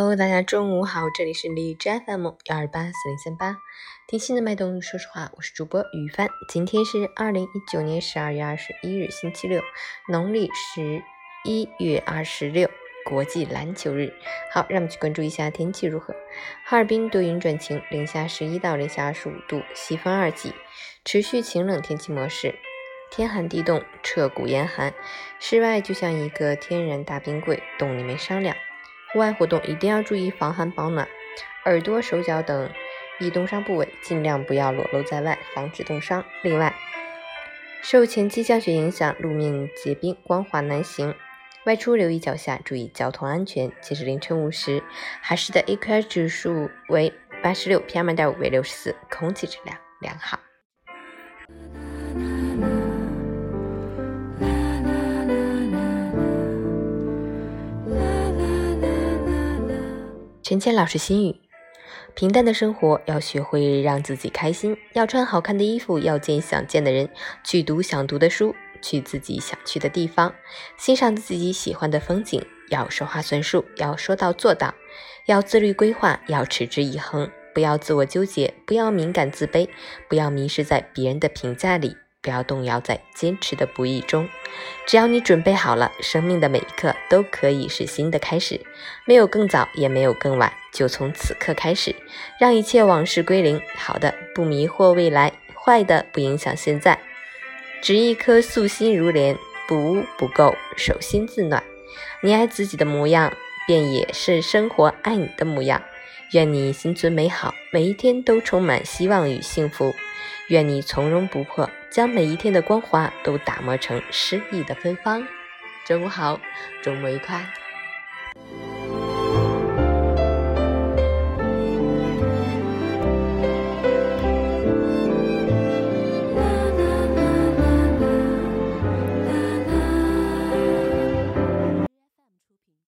Hello，大家中午好，这里是荔枝 FM 幺二八四零三八，听心的脉动，说实话，我是主播雨帆。今天是二零一九年十二月二十一日，星期六，农历十一月二十六，国际篮球日。好，让我们去关注一下天气如何。哈尔滨多云转晴，零下十一到零下二十五度，西风二级，持续晴冷天气模式。天寒地冻，彻骨严寒，室外就像一个天然大冰柜，冻你没商量。户外活动一定要注意防寒保暖，耳朵、手脚等易冻伤部位尽量不要裸露在外，防止冻伤。另外，受前期降雪影响，路面结冰，光滑难行，外出留意脚下，注意交通安全。截止凌晨五时，海市的 AQI 指数为八十六，PM 二点五为六十四，空气质量良好。陈谦老师心语：平淡的生活要学会让自己开心，要穿好看的衣服，要见想见的人，去读想读的书，去自己想去的地方，欣赏自己喜欢的风景。要说话算数，要说到做到，要自律规划，要持之以恒，不要自我纠结，不要敏感自卑，不要迷失在别人的评价里。不要动摇在坚持的不易中，只要你准备好了，生命的每一刻都可以是新的开始，没有更早，也没有更晚，就从此刻开始，让一切往事归零。好的，不迷惑未来；坏的，不影响现在。执一颗素心如莲，不污不垢，手心自暖。你爱自己的模样，便也是生活爱你的模样。愿你心存美好，每一天都充满希望与幸福。愿你从容不迫，将每一天的光华都打磨成诗意的芬芳。中午好，周末愉快。